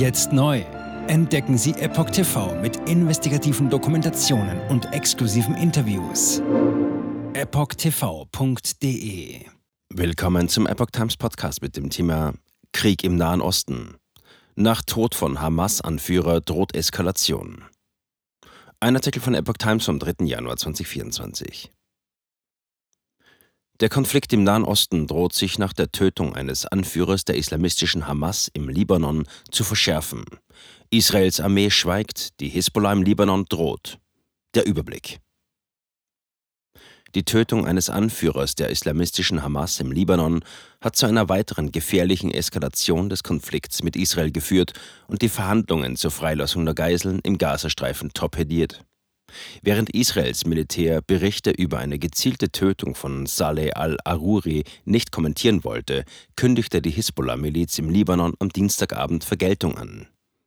Jetzt neu. Entdecken Sie Epoch TV mit investigativen Dokumentationen und exklusiven Interviews. EpochTV.de Willkommen zum Epoch Times Podcast mit dem Thema Krieg im Nahen Osten. Nach Tod von Hamas-Anführer droht Eskalation. Ein Artikel von Epoch Times vom 3. Januar 2024. Der Konflikt im Nahen Osten droht sich nach der Tötung eines Anführers der islamistischen Hamas im Libanon zu verschärfen. Israels Armee schweigt, die Hisbollah im Libanon droht. Der Überblick. Die Tötung eines Anführers der islamistischen Hamas im Libanon hat zu einer weiteren gefährlichen Eskalation des Konflikts mit Israel geführt und die Verhandlungen zur Freilassung der Geiseln im Gazastreifen torpediert. Während Israels Militär Berichte über eine gezielte Tötung von Saleh al-Aruri nicht kommentieren wollte, kündigte die Hisbollah-Miliz im Libanon am Dienstagabend Vergeltung an.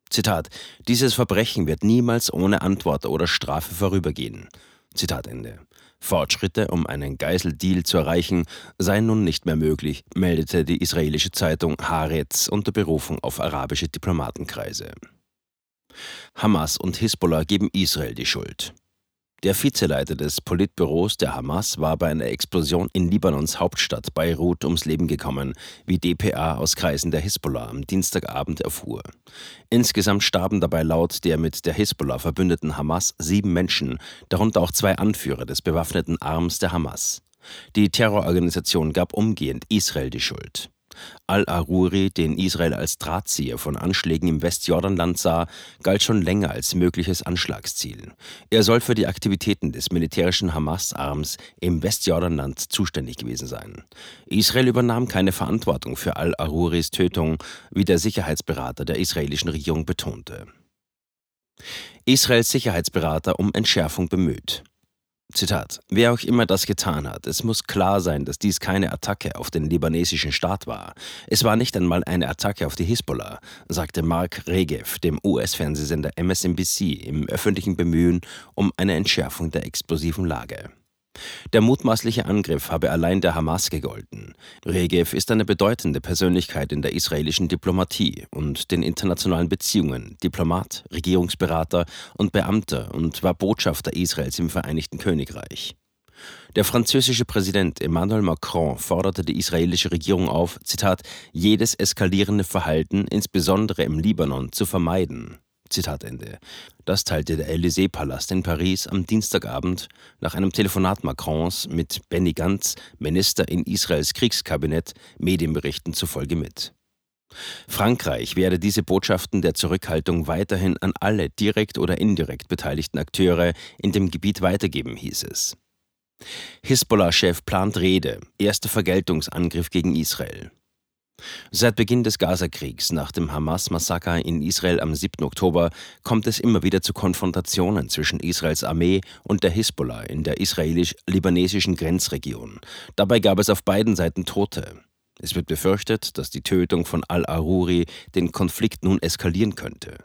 Zitat: Dieses Verbrechen wird niemals ohne Antwort oder Strafe vorübergehen. Zitat Ende. Fortschritte, um einen Geiseldeal zu erreichen, seien nun nicht mehr möglich, meldete die israelische Zeitung Haaretz unter Berufung auf arabische Diplomatenkreise. Hamas und Hisbollah geben Israel die Schuld. Der Vizeleiter des Politbüros der Hamas war bei einer Explosion in Libanons Hauptstadt Beirut ums Leben gekommen, wie dpa aus Kreisen der Hisbollah am Dienstagabend erfuhr. Insgesamt starben dabei laut der mit der Hisbollah verbündeten Hamas sieben Menschen, darunter auch zwei Anführer des bewaffneten Arms der Hamas. Die Terrororganisation gab umgehend Israel die Schuld. Al-Aruri, den Israel als Drahtzieher von Anschlägen im Westjordanland sah, galt schon länger als mögliches Anschlagsziel. Er soll für die Aktivitäten des militärischen Hamas-Arms im Westjordanland zuständig gewesen sein. Israel übernahm keine Verantwortung für Al-Aruris Tötung, wie der Sicherheitsberater der israelischen Regierung betonte. Israels Sicherheitsberater um Entschärfung bemüht. Zitat: Wer auch immer das getan hat, es muss klar sein, dass dies keine Attacke auf den libanesischen Staat war. Es war nicht einmal eine Attacke auf die Hisbollah, sagte Mark Regev dem US-Fernsehsender MSNBC im öffentlichen Bemühen um eine Entschärfung der explosiven Lage. Der mutmaßliche Angriff habe allein der Hamas gegolten. Regev ist eine bedeutende Persönlichkeit in der israelischen Diplomatie und den internationalen Beziehungen, Diplomat, Regierungsberater und Beamter und war Botschafter Israels im Vereinigten Königreich. Der französische Präsident Emmanuel Macron forderte die israelische Regierung auf, Zitat, jedes eskalierende Verhalten, insbesondere im Libanon, zu vermeiden. Zitat Ende. Das teilte der Élysée-Palast in Paris am Dienstagabend nach einem Telefonat Macrons mit Benny Gantz, Minister in Israels Kriegskabinett, Medienberichten zufolge mit. Frankreich werde diese Botschaften der Zurückhaltung weiterhin an alle direkt oder indirekt beteiligten Akteure in dem Gebiet weitergeben, hieß es. Hisbollah-Chef plant Rede, erster Vergeltungsangriff gegen Israel. Seit Beginn des Gazakriegs nach dem Hamas-Massaker in Israel am 7. Oktober kommt es immer wieder zu Konfrontationen zwischen Israels Armee und der Hisbollah in der israelisch-libanesischen Grenzregion. Dabei gab es auf beiden Seiten Tote. Es wird befürchtet, dass die Tötung von al-Aruri den Konflikt nun eskalieren könnte.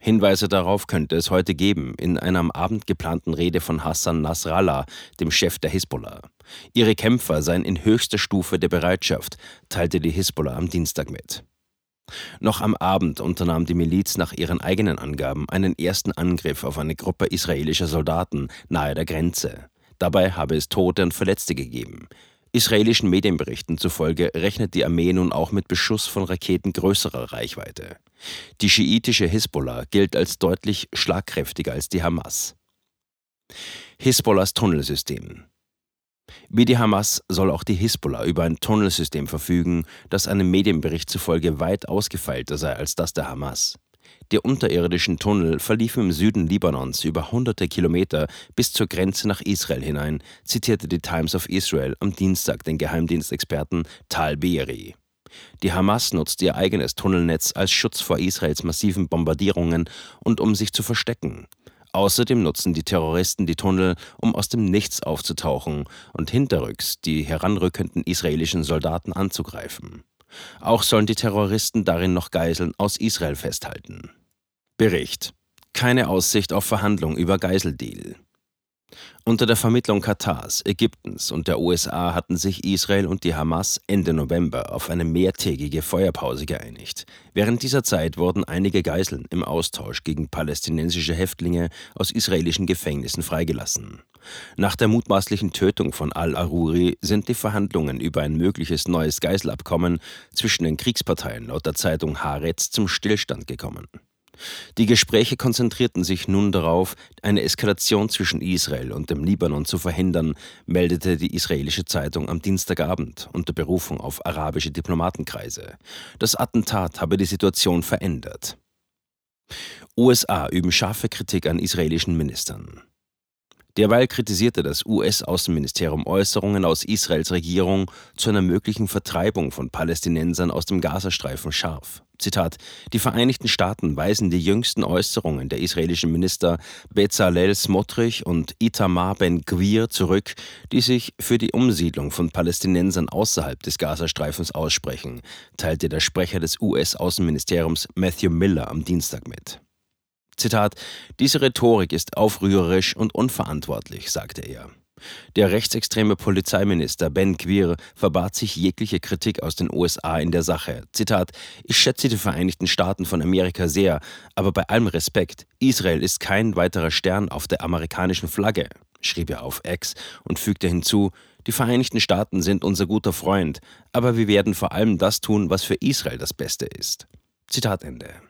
Hinweise darauf könnte es heute geben in einer am Abend geplanten Rede von Hassan Nasrallah, dem Chef der Hisbollah. Ihre Kämpfer seien in höchster Stufe der Bereitschaft, teilte die Hisbollah am Dienstag mit. Noch am Abend unternahm die Miliz nach ihren eigenen Angaben einen ersten Angriff auf eine Gruppe israelischer Soldaten nahe der Grenze. Dabei habe es Tote und Verletzte gegeben. Israelischen Medienberichten zufolge rechnet die Armee nun auch mit Beschuss von Raketen größerer Reichweite. Die schiitische Hisbollah gilt als deutlich schlagkräftiger als die Hamas. Hisbollahs Tunnelsystem wie die Hamas soll auch die Hisbollah über ein Tunnelsystem verfügen, das einem Medienbericht zufolge weit ausgefeilter sei als das der Hamas. Die unterirdischen Tunnel verliefen im Süden Libanons über hunderte Kilometer bis zur Grenze nach Israel hinein, zitierte die Times of Israel am Dienstag den Geheimdienstexperten Tal Beeri. Die Hamas nutzt ihr eigenes Tunnelnetz als Schutz vor Israels massiven Bombardierungen und um sich zu verstecken. Außerdem nutzen die Terroristen die Tunnel, um aus dem Nichts aufzutauchen und hinterrücks die heranrückenden israelischen Soldaten anzugreifen. Auch sollen die Terroristen darin noch Geiseln aus Israel festhalten. Bericht. Keine Aussicht auf Verhandlung über Geiseldeal. Unter der Vermittlung Katars, Ägyptens und der USA hatten sich Israel und die Hamas Ende November auf eine mehrtägige Feuerpause geeinigt. Während dieser Zeit wurden einige Geiseln im Austausch gegen palästinensische Häftlinge aus israelischen Gefängnissen freigelassen. Nach der mutmaßlichen Tötung von al-Aruri sind die Verhandlungen über ein mögliches neues Geiselabkommen zwischen den Kriegsparteien laut der Zeitung Haaretz zum Stillstand gekommen. Die Gespräche konzentrierten sich nun darauf, eine Eskalation zwischen Israel und dem Libanon zu verhindern, meldete die israelische Zeitung am Dienstagabend unter Berufung auf arabische Diplomatenkreise. Das Attentat habe die Situation verändert. USA üben scharfe Kritik an israelischen Ministern. Derweil kritisierte das US-Außenministerium Äußerungen aus Israels Regierung zu einer möglichen Vertreibung von Palästinensern aus dem Gazastreifen scharf. Zitat: Die Vereinigten Staaten weisen die jüngsten Äußerungen der israelischen Minister Bezalel Smotrich und Itamar Ben-Gvir zurück, die sich für die Umsiedlung von Palästinensern außerhalb des Gazastreifens aussprechen, teilte der Sprecher des US-Außenministeriums Matthew Miller am Dienstag mit. Zitat, diese Rhetorik ist aufrührerisch und unverantwortlich, sagte er. Der rechtsextreme Polizeiminister Ben Quir verbat sich jegliche Kritik aus den USA in der Sache. Zitat: Ich schätze die Vereinigten Staaten von Amerika sehr, aber bei allem Respekt, Israel ist kein weiterer Stern auf der amerikanischen Flagge, schrieb er auf X und fügte hinzu: Die Vereinigten Staaten sind unser guter Freund, aber wir werden vor allem das tun, was für Israel das Beste ist. Zitat Ende.